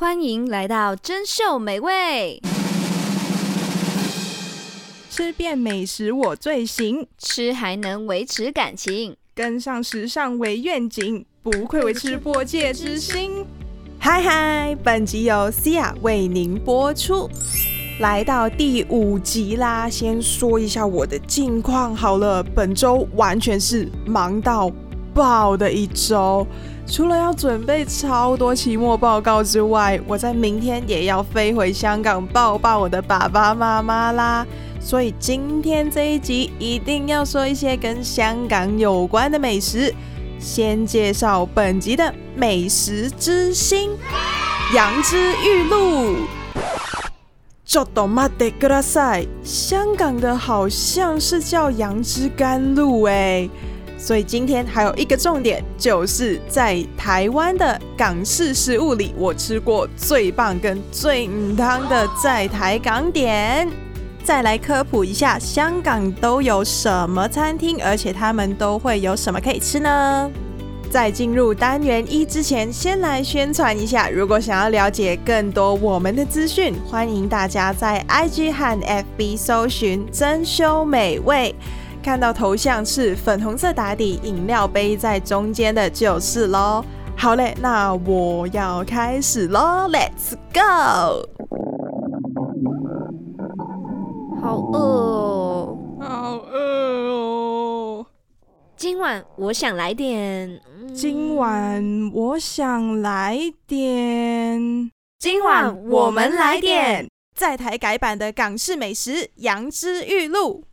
欢迎来到珍秀美味，吃遍美食我最行，吃还能维持感情，跟上时尚为愿景，不愧为吃播界之星。嗨嗨，本集由 Cia 为您播出，来到第五集啦。先说一下我的近况好了，本周完全是忙到爆的一周。除了要准备超多期末报告之外，我在明天也要飞回香港抱抱我的爸爸妈妈啦。所以今天这一集一定要说一些跟香港有关的美食。先介绍本集的美食之星——杨枝玉露。ちょっと待ってください，香港的好像是叫杨枝甘露哎。 所以今天还有一个重点，就是在台湾的港式食物里，我吃过最棒跟最唔汤的在台港点。再来科普一下，香港都有什么餐厅，而且他们都会有什么可以吃呢？在进入单元一之前，先来宣传一下，如果想要了解更多我们的资讯，欢迎大家在 IG 和 FB 搜寻“珍馐美味”。看到头像是粉红色打底，饮料杯在中间的就是喽。好嘞，那我要开始喽，Let's go！好饿哦，好饿哦。今晚我想来点，今晚我想来点，今晚我们来点在台改版的港式美食杨枝玉露。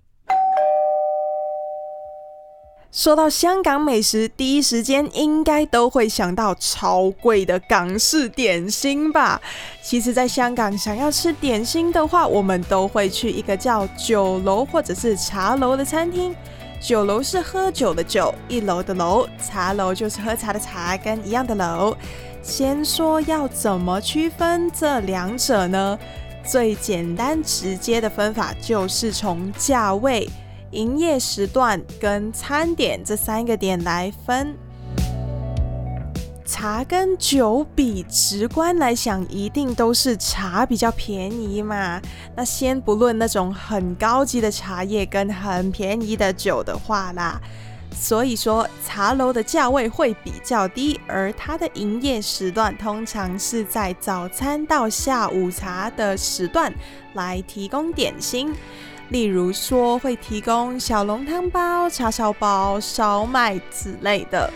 说到香港美食，第一时间应该都会想到超贵的港式点心吧？其实，在香港想要吃点心的话，我们都会去一个叫酒楼或者是茶楼的餐厅。酒楼是喝酒的酒，一楼的楼；茶楼就是喝茶的茶，跟一样的楼。先说要怎么区分这两者呢？最简单直接的分法就是从价位。营业时段跟餐点这三个点来分，茶跟酒比，直观来想，一定都是茶比较便宜嘛。那先不论那种很高级的茶叶跟很便宜的酒的话啦，所以说茶楼的价位会比较低，而它的营业时段通常是在早餐到下午茶的时段来提供点心。例如说，会提供小笼汤包、叉烧包、烧麦之类的，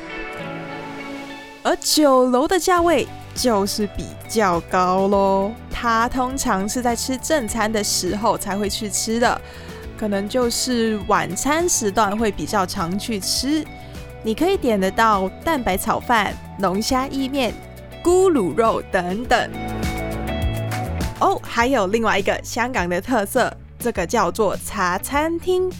而酒楼的价位就是比较高喽。它通常是在吃正餐的时候才会去吃的，可能就是晚餐时段会比较常去吃。你可以点得到蛋白炒饭、龙虾意面、咕噜肉等等。哦，还有另外一个香港的特色。这个叫做茶餐厅，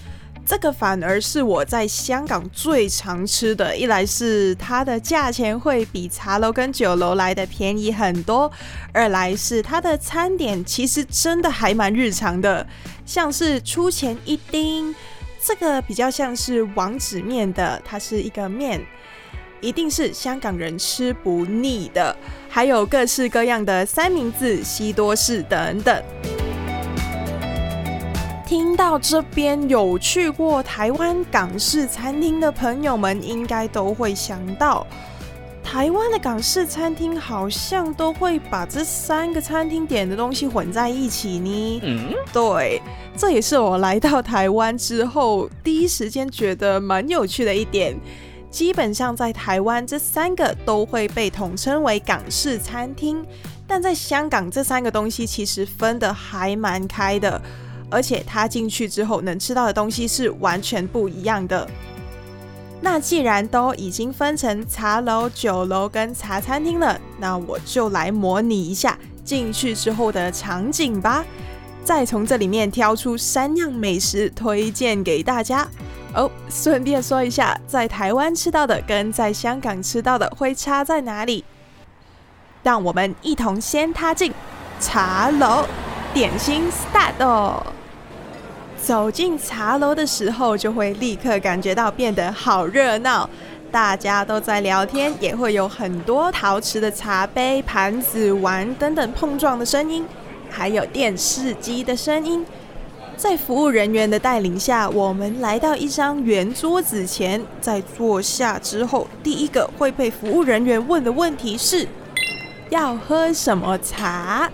这个反而是我在香港最常吃的。一来是它的价钱会比茶楼跟酒楼来的便宜很多，二来是它的餐点其实真的还蛮日常的，像是出前一丁，这个比较像是王子面的，它是一个面，一定是香港人吃不腻的。还有各式各样的三明治、西多士等等。听到这边有去过台湾港式餐厅的朋友们，应该都会想到，台湾的港式餐厅好像都会把这三个餐厅点的东西混在一起呢。嗯，对，这也是我来到台湾之后第一时间觉得蛮有趣的一点。基本上在台湾这三个都会被统称为港式餐厅，但在香港这三个东西其实分得还蛮开的。而且他进去之后能吃到的东西是完全不一样的。那既然都已经分成茶楼、酒楼跟茶餐厅了，那我就来模拟一下进去之后的场景吧。再从这里面挑出三样美食推荐给大家。哦，顺便说一下，在台湾吃到的跟在香港吃到的会差在哪里？让我们一同先踏进茶楼，点心 start。走进茶楼的时候，就会立刻感觉到变得好热闹。大家都在聊天，也会有很多陶瓷的茶杯、盘子、碗等等碰撞的声音，还有电视机的声音。在服务人员的带领下，我们来到一张圆桌子前，在坐下之后，第一个会被服务人员问的问题是：要喝什么茶？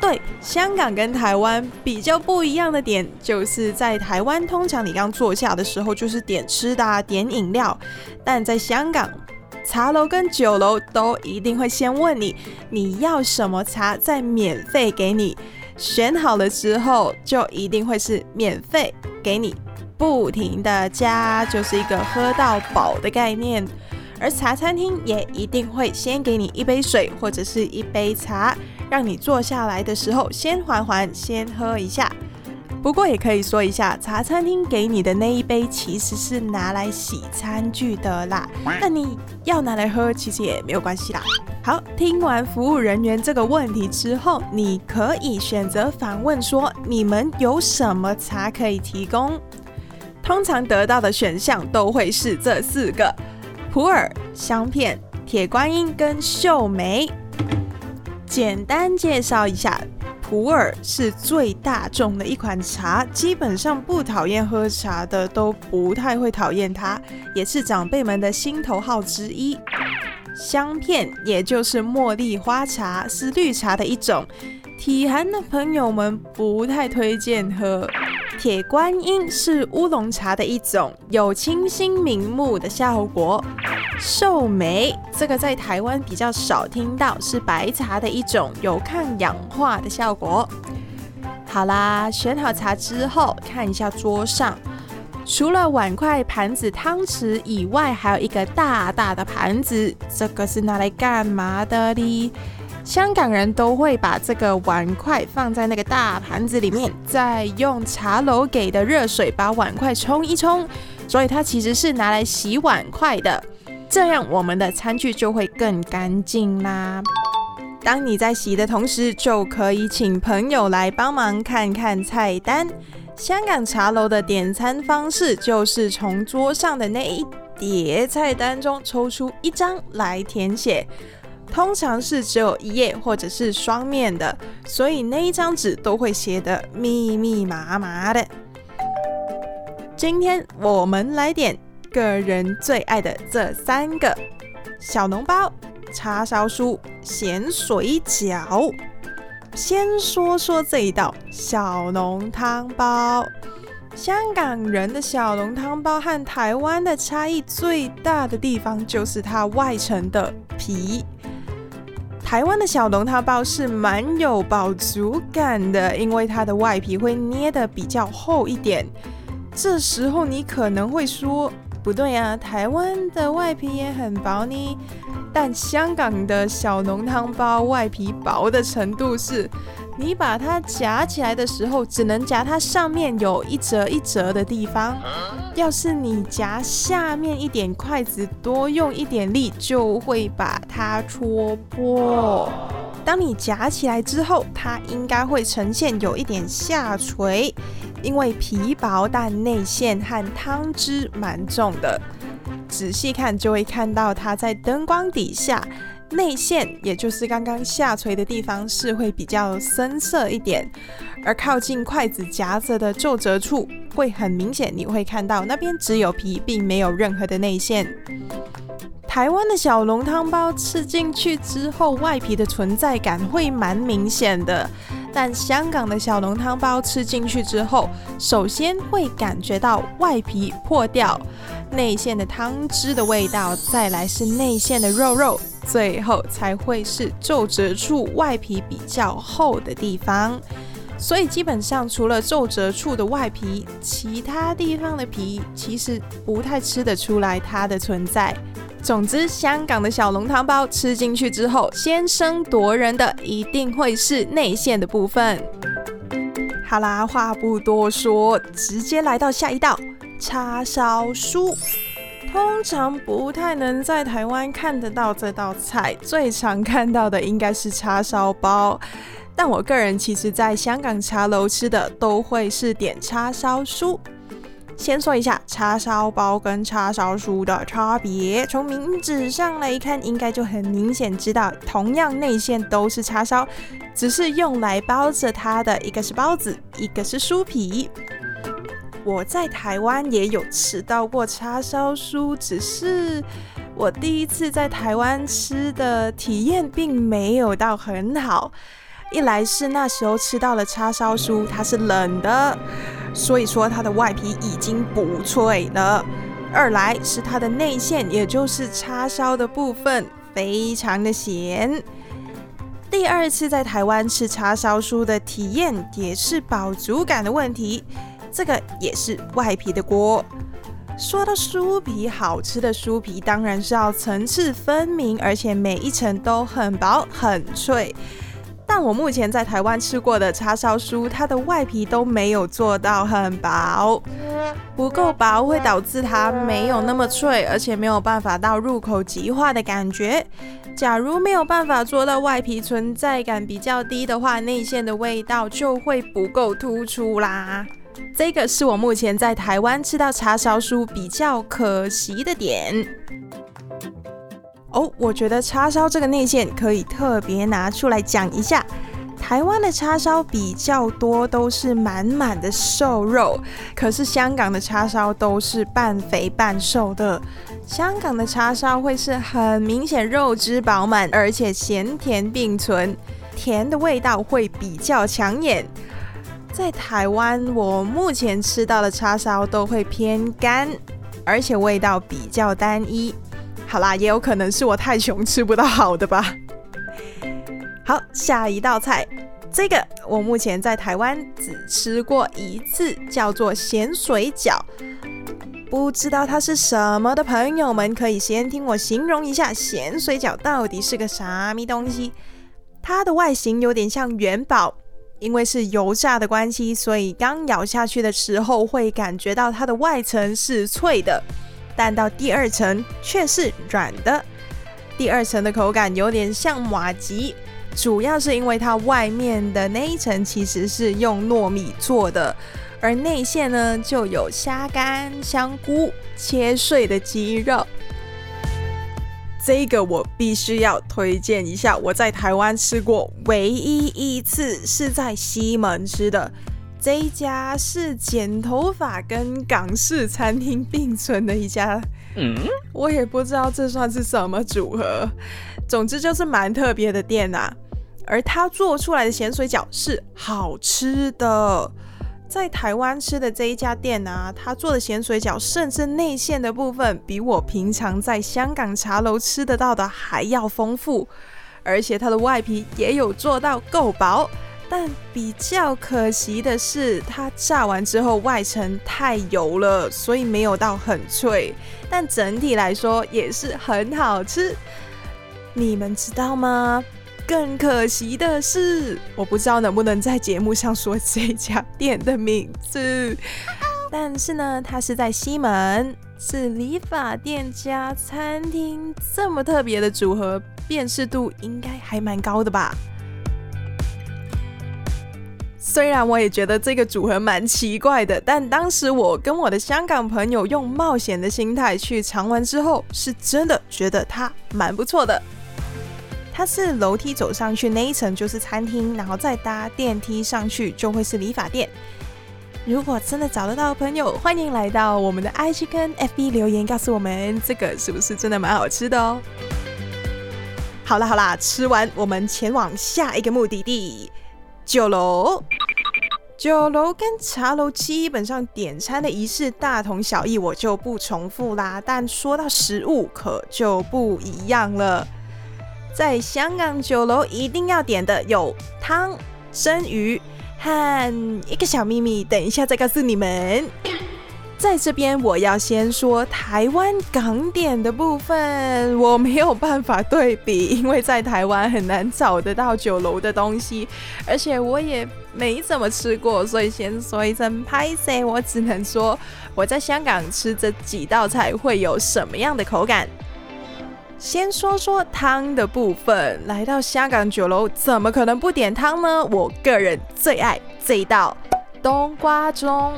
对，香港跟台湾比较不一样的点，就是在台湾，通常你刚坐下的时候就是点吃的啊，点饮料；但在香港，茶楼跟酒楼都一定会先问你你要什么茶，再免费给你。选好了之后，就一定会是免费给你，不停的加，就是一个喝到饱的概念。而茶餐厅也一定会先给你一杯水或者是一杯茶。让你坐下来的时候先缓缓，先喝一下。不过也可以说一下，茶餐厅给你的那一杯其实是拿来洗餐具的啦。那你要拿来喝，其实也没有关系啦。好，听完服务人员这个问题之后，你可以选择反问说：你们有什么茶可以提供？通常得到的选项都会是这四个：普洱、香片、铁观音跟秀眉。简单介绍一下，普洱是最大众的一款茶，基本上不讨厌喝茶的都不太会讨厌它，也是长辈们的心头好之一。香片也就是茉莉花茶，是绿茶的一种，体寒的朋友们不太推荐喝。铁观音是乌龙茶的一种，有清心明目的效果。寿眉这个在台湾比较少听到，是白茶的一种，有抗氧化的效果。好啦，选好茶之后，看一下桌上，除了碗筷、盘子、汤匙以外，还有一个大大的盘子，这个是拿来干嘛的哩？香港人都会把这个碗筷放在那个大盘子里面，再用茶楼给的热水把碗筷冲一冲，所以它其实是拿来洗碗筷的。这样我们的餐具就会更干净啦。当你在洗的同时，就可以请朋友来帮忙看看菜单。香港茶楼的点餐方式就是从桌上的那一叠菜单中抽出一张来填写。通常是只有一页或者是双面的，所以那一张纸都会写得密密麻麻的。今天我们来点个人最爱的这三个：小笼包、叉烧酥、咸水饺。先说说这一道小笼汤包。香港人的小笼汤包和台湾的差异最大的地方就是它外层的皮。台湾的小笼汤包是蛮有饱足感的，因为它的外皮会捏得比较厚一点。这时候你可能会说，不对啊，台湾的外皮也很薄呢。但香港的小浓汤包外皮薄的程度是，你把它夹起来的时候，只能夹它上面有一折一折的地方。要是你夹下面一点，筷子多用一点力，就会把它戳破。当你夹起来之后，它应该会呈现有一点下垂，因为皮薄但内馅和汤汁蛮重的。仔细看就会看到它在灯光底下。内馅，也就是刚刚下垂的地方，是会比较深色一点，而靠近筷子夹着的皱褶处会很明显，你会看到那边只有皮，并没有任何的内馅。台湾的小笼汤包吃进去之后，外皮的存在感会蛮明显的，但香港的小笼汤包吃进去之后，首先会感觉到外皮破掉，内馅的汤汁的味道，再来是内馅的肉肉。最后才会是皱褶处外皮比较厚的地方，所以基本上除了皱褶处的外皮，其他地方的皮其实不太吃得出来它的存在。总之，香港的小笼汤包吃进去之后，先声夺人的一定会是内馅的部分。好啦，话不多说，直接来到下一道叉烧酥。通常不太能在台湾看得到这道菜，最常看到的应该是叉烧包。但我个人其实在香港茶楼吃的都会是点叉烧酥。先说一下叉烧包跟叉烧酥的差别，从名字上来看，应该就很明显知道，同样内馅都是叉烧，只是用来包着它的一个是包子，一个是酥皮。我在台湾也有吃到过叉烧酥，只是我第一次在台湾吃的体验并没有到很好。一来是那时候吃到了叉烧酥，它是冷的，所以说它的外皮已经不脆了；二来是它的内馅，也就是叉烧的部分，非常的咸。第二次在台湾吃叉烧酥的体验，也是饱足感的问题。这个也是外皮的锅。说到酥皮，好吃的酥皮当然是要层次分明，而且每一层都很薄很脆。但我目前在台湾吃过的叉烧酥，它的外皮都没有做到很薄，不够薄会导致它没有那么脆，而且没有办法到入口即化的感觉。假如没有办法做到外皮存在感比较低的话，内馅的味道就会不够突出啦。这个是我目前在台湾吃到叉烧酥比较可惜的点哦。我觉得叉烧这个内馅可以特别拿出来讲一下。台湾的叉烧比较多都是满满的瘦肉，可是香港的叉烧都是半肥半瘦的。香港的叉烧会是很明显肉汁饱满，而且咸甜并存，甜的味道会比较抢眼。在台湾，我目前吃到的叉烧都会偏干，而且味道比较单一。好啦，也有可能是我太穷吃不到好的吧。好，下一道菜，这个我目前在台湾只吃过一次，叫做咸水饺。不知道它是什么的朋友们，可以先听我形容一下咸水饺到底是个啥咪东西。它的外形有点像元宝。因为是油炸的关系，所以刚咬下去的时候会感觉到它的外层是脆的，但到第二层却是软的。第二层的口感有点像马吉，主要是因为它外面的那一层其实是用糯米做的，而内馅呢就有虾干、香菇、切碎的鸡肉。这个我必须要推荐一下，我在台湾吃过唯一一次是在西门吃的，这一家是剪头发跟港式餐厅并存的一家，嗯，我也不知道这算是什么组合，总之就是蛮特别的店呐、啊，而他做出来的咸水饺是好吃的。在台湾吃的这一家店啊，他做的咸水饺，甚至内馅的部分比我平常在香港茶楼吃得到的还要丰富，而且它的外皮也有做到够薄。但比较可惜的是，它炸完之后外层太油了，所以没有到很脆。但整体来说也是很好吃。你们知道吗？更可惜的是，我不知道能不能在节目上说这家店的名字。但是呢，它是在西门，是理发店加餐厅，这么特别的组合，辨识度应该还蛮高的吧？虽然我也觉得这个组合蛮奇怪的，但当时我跟我的香港朋友用冒险的心态去尝完之后，是真的觉得它蛮不错的。它是楼梯走上去那一层就是餐厅，然后再搭电梯上去就会是理发店。如果真的找得到的朋友，欢迎来到我们的 IG 跟 FB 留言，告诉我们这个是不是真的蛮好吃的哦。好啦好啦，吃完我们前往下一个目的地酒楼。酒楼跟茶楼基本上点餐的仪式大同小异，我就不重复啦。但说到食物，可就不一样了。在香港酒楼一定要点的有汤、生鱼和一个小秘密，等一下再告诉你们。在这边我要先说台湾港点的部分，我没有办法对比，因为在台湾很难找得到酒楼的东西，而且我也没怎么吃过，所以先说一声拍谢，我只能说我在香港吃这几道菜会有什么样的口感。先说说汤的部分，来到香港酒楼，怎么可能不点汤呢？我个人最爱这一道冬瓜盅，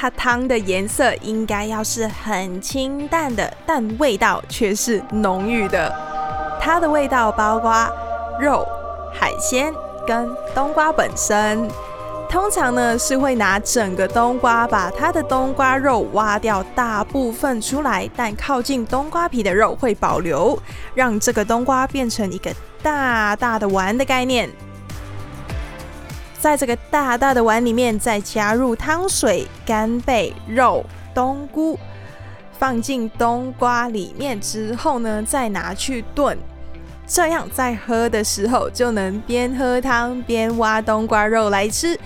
它汤的颜色应该要是很清淡的，但味道却是浓郁的。它的味道包括肉、海鲜跟冬瓜本身。通常呢是会拿整个冬瓜，把它的冬瓜肉挖掉大部分出来，但靠近冬瓜皮的肉会保留，让这个冬瓜变成一个大大的丸的概念。在这个大大的碗里面，再加入汤水、干贝、肉、冬菇，放进冬瓜里面之后呢，再拿去炖。这样在喝的时候就能边喝汤边挖冬瓜肉来吃。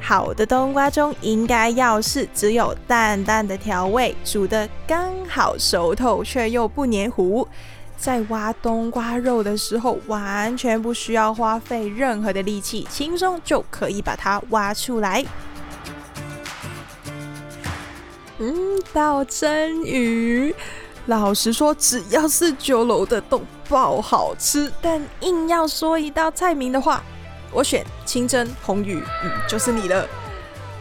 好的冬瓜中应该要是只有淡淡的调味，煮得刚好熟透却又不黏糊。在挖冬瓜肉的时候，完全不需要花费任何的力气，轻松就可以把它挖出来。嗯，到蒸鱼。老实说，只要是酒楼的都爆好吃。但硬要说一道菜名的话，我选清蒸红鱼，嗯，就是你了。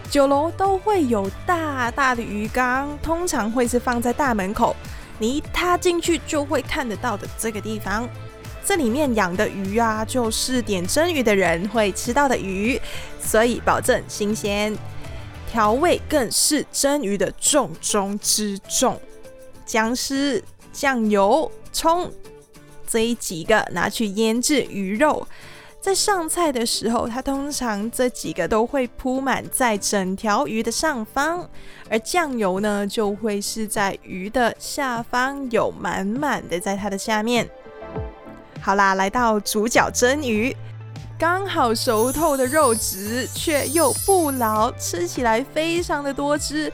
酒楼都会有大大的鱼缸，通常会是放在大门口，你一踏进去就会看得到的这个地方。这里面养的鱼啊，就是点蒸鱼的人会吃到的鱼，所以保证新鲜，调味更是蒸鱼的重中之重。姜丝、酱油、葱这一几个拿去腌制鱼肉，在上菜的时候，它通常这几个都会铺满在整条鱼的上方，而酱油呢就会是在鱼的下方，有满满的在它的下面。好啦，来到主角蒸鱼，刚好熟透的肉质却又不老，吃起来非常的多汁，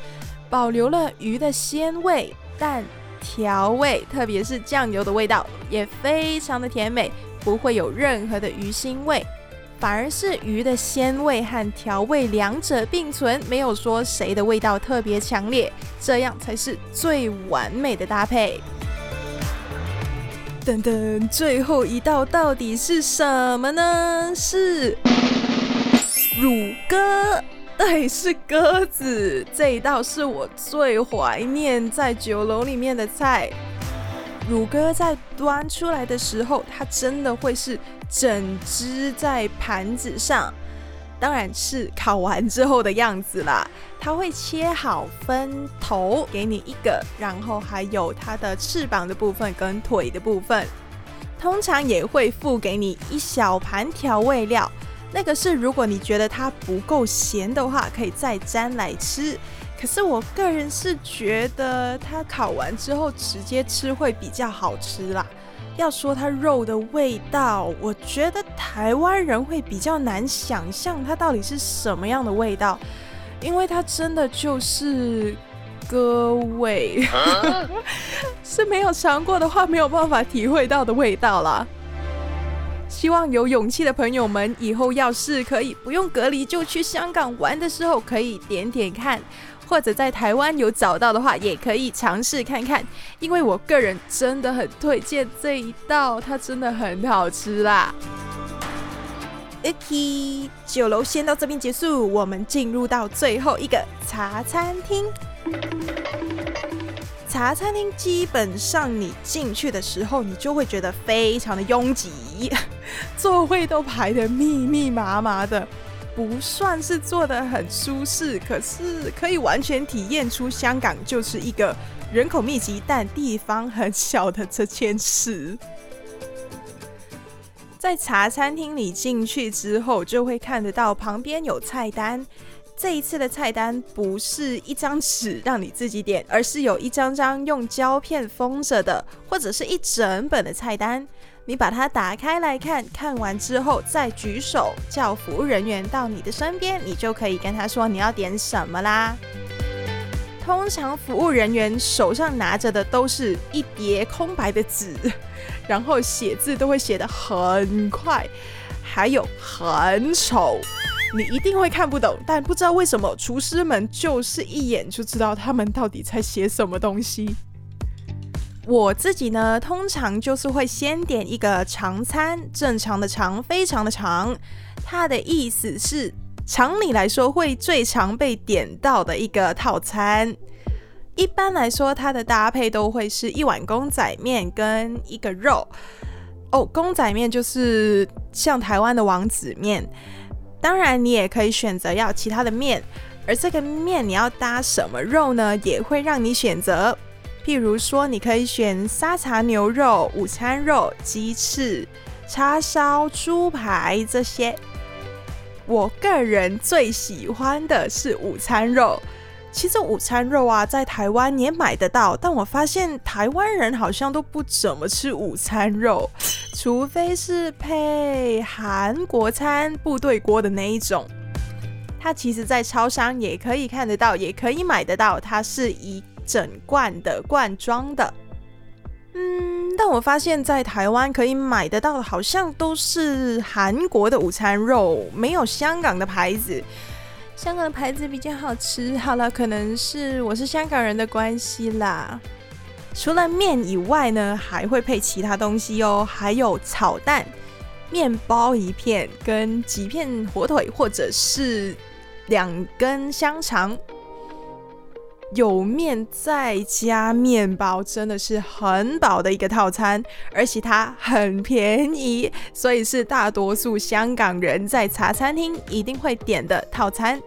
保留了鱼的鲜味。但调味，特别是酱油的味道也非常的甜美，不会有任何的鱼腥味，反而是鱼的鲜味和调味两者并存，没有说谁的味道特别强烈，这样才是最完美的搭配。等等，最后一道到底是什么呢？是乳鸽。对，是鸽子。这一道是我最怀念在酒楼里面的菜。乳鸽在端出来的时候，它真的会是整只在盘子上，当然是烤完之后的样子啦。它会切好分头给你一个，然后还有它的翅膀的部分跟腿的部分，通常也会附给你一小盘调味料。那个是如果你觉得它不够咸的话，可以再沾来吃。可是我个人是觉得它烤完之后直接吃会比较好吃啦。要说它肉的味道，我觉得台湾人会比较难想象它到底是什么样的味道，因为它真的就是割味，是没有尝过的话没有办法体会到的味道啦。希望有勇气的朋友们以后要是可以不用隔离就去香港玩的时候，可以点点看，或者在台湾有找到的话，也可以尝试看看。因为我个人真的很推荐这一道，它真的很好吃啦。OK，酒楼先到这边结束，我们进入到最后一个茶餐厅。茶餐厅基本上你进去的时候，你就会觉得非常的拥挤，座位都排得密密麻麻的，不算是坐得很舒适，可是可以完全体验出香港就是一个人口密集但地方很小的这件事。在茶餐厅里进去之后，就会看得到旁边有菜单。这一次的菜单不是一张纸让你自己点，而是有一张张用胶片封着的，或者是一整本的菜单。你把它打开来看，看完之后再举手叫服务人员到你的身边，你就可以跟他说你要点什么啦。通常服务人员手上拿着的都是一叠空白的纸，然后写字都会写得很快，还有很丑。你一定会看不懂，但不知道为什么厨师们就是一眼就知道他们到底在写什么东西。我自己呢，通常就是会先点一个长餐，正常的长，非常的长。它的意思是常理来说会最常被点到的一个套餐。一般来说，它的搭配都会是一碗公仔面跟一个肉。哦，公仔面就是像台湾的王子面。当然，你也可以选择要其他的面，而这个面你要搭什么肉呢？也会让你选择。譬如说，你可以选沙茶牛肉、午餐肉、鸡翅、叉烧、猪排这些。我个人最喜欢的是午餐肉。其实午餐肉啊，在台湾也买得到，但我发现台湾人好像都不怎么吃午餐肉，除非是配韩国餐部队锅的那一种。它其实，在超商也可以看得到，也可以买得到，它是一整罐的罐装的。嗯，但我发现，在台湾可以买得到的，好像都是韩国的午餐肉，没有香港的牌子。香港的牌子比较好吃，好了，可能是我是香港人的关系啦。除了面以外呢，还会配其他东西哦，还有炒蛋、面包一片跟几片火腿，或者是两根香肠。有面再加面包，真的是很饱的一个套餐，而且它很便宜，所以是大多数香港人在茶餐厅一定会点的套餐。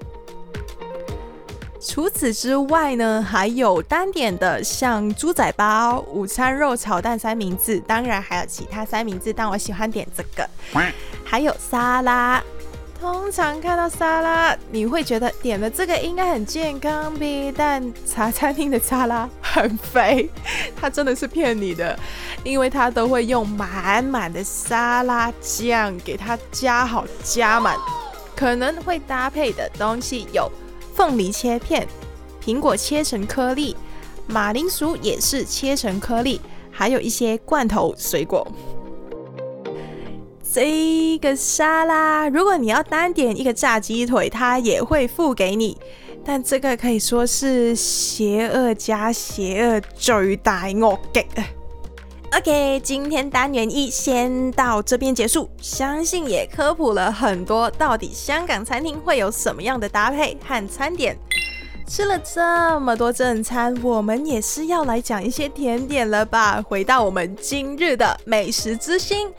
除此之外呢，还有单点的，像猪仔包、午餐肉炒蛋三明治，当然还有其他三明治，但我喜欢点这个，还有沙拉。通常看到沙拉，你会觉得点了这个应该很健康呗，但茶餐厅的沙拉 很肥，它真的是骗你的，因为它都会用满满的沙拉酱给它加好加满，可能会搭配的东西有凤梨切片、苹果切成颗粒、马铃薯也是切成颗粒，还有一些罐头水果。这个沙拉，如果你要单点一个炸鸡腿，它也会付给你。但这个可以说是邪恶加邪恶最大恶极。OK，今天单元一先到这边结束，相信也科普了很多，到底香港餐厅会有什么样的搭配和餐点。吃了这么多正餐，我们也是要来讲一些甜点了吧？回到我们今日的美食之星。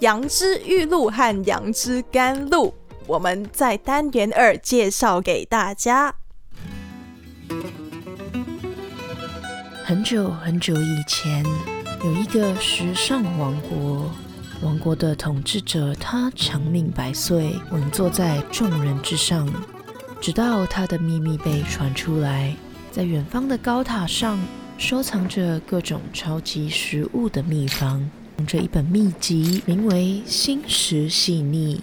杨枝玉露和杨枝甘露，我们在单元二介绍给大家。很久很久以前，有一个时尚王国，王国的统治者他长命百岁，稳坐在众人之上。直到他的秘密被传出来，在远方的高塔上收藏着各种超级食物的秘方。这一本秘籍名为《心食细腻》。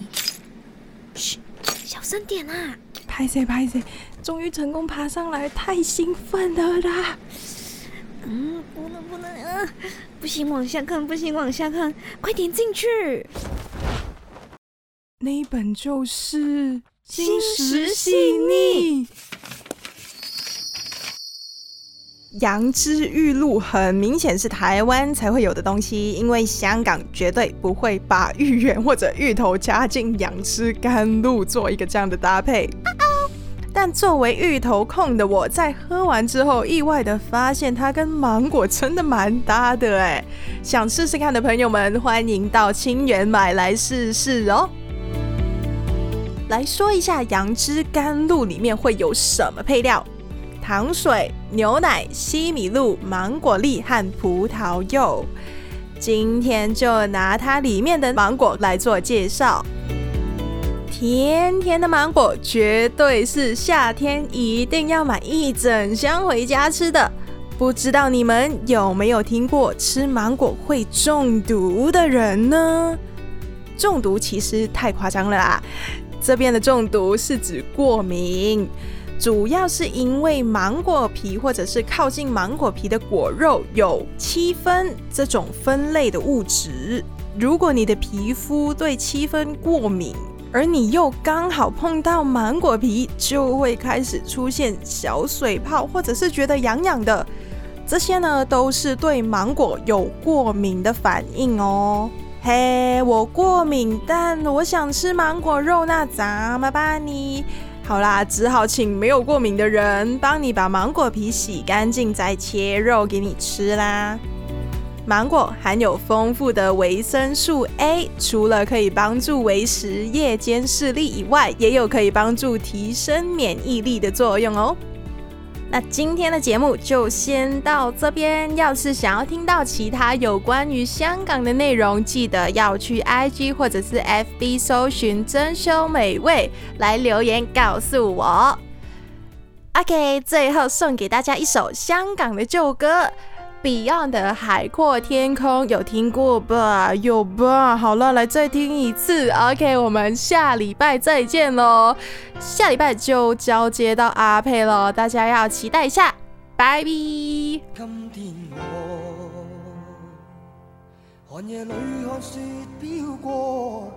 嘘，小声点啊！拍谁拍谁，终于成功爬上来，太兴奋了啦！嗯，不能不能啊！不行，往下看，不行，往下看，快点进去。那一本就是《心食细腻》。杨枝玉露很明显是台湾才会有的东西，因为香港绝对不会把芋圆或者芋头加进杨枝甘露做一个这样的搭配。但作为芋头控的我，在喝完之后，意外的发现它跟芒果真的蛮搭的哎！想试试看的朋友们，欢迎到清源买来试试哦。来说一下杨枝甘露里面会有什么配料。糖水、牛奶、西米露、芒果粒和葡萄柚。今天就拿它里面的芒果来做介绍。甜甜的芒果绝对是夏天一定要买一整箱回家吃的。不知道你们有没有听过吃芒果会中毒的人呢？中毒其实太夸张了啦，这边的中毒是指过敏。主要是因为芒果皮或者是靠近芒果皮的果肉有七分这种分类的物质。如果你的皮肤对七分过敏，而你又刚好碰到芒果皮，就会开始出现小水泡，或者是觉得痒痒的。这些呢，都是对芒果有过敏的反应哦。嘿，我过敏，但我想吃芒果肉，那咋么办呢？好啦，只好请没有过敏的人帮你把芒果皮洗干净，再切肉给你吃啦。芒果含有丰富的维生素 A，除了可以帮助维持夜间视力以外，也有可以帮助提升免疫力的作用哦。那今天的节目就先到这边。要是想要听到其他有关于香港的内容，记得要去 IG 或者是 FB 搜寻“珍馐美味”来留言告诉我。OK，最后送给大家一首香港的旧歌。Beyond 的《海阔天空》有听过吧？有吧？好了，来再听一次。OK，我们下礼拜再见喽！下礼拜就交接到阿佩了，大家要期待一下。拜拜。今天我寒夜里看雪飘过，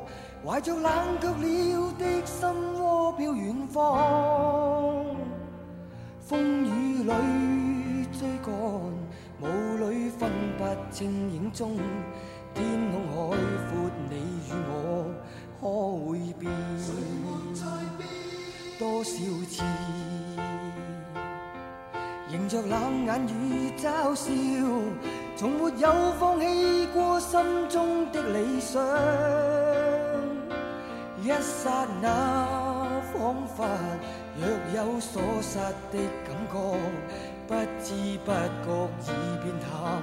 怀着冷却了的心窝飘远方，风雨里正影中，天空海阔，你与我可会变？多少次迎着冷眼与嘲笑，从没有放弃过心中的理想。一刹那，仿佛若有所失的感觉。不知不觉已变淡，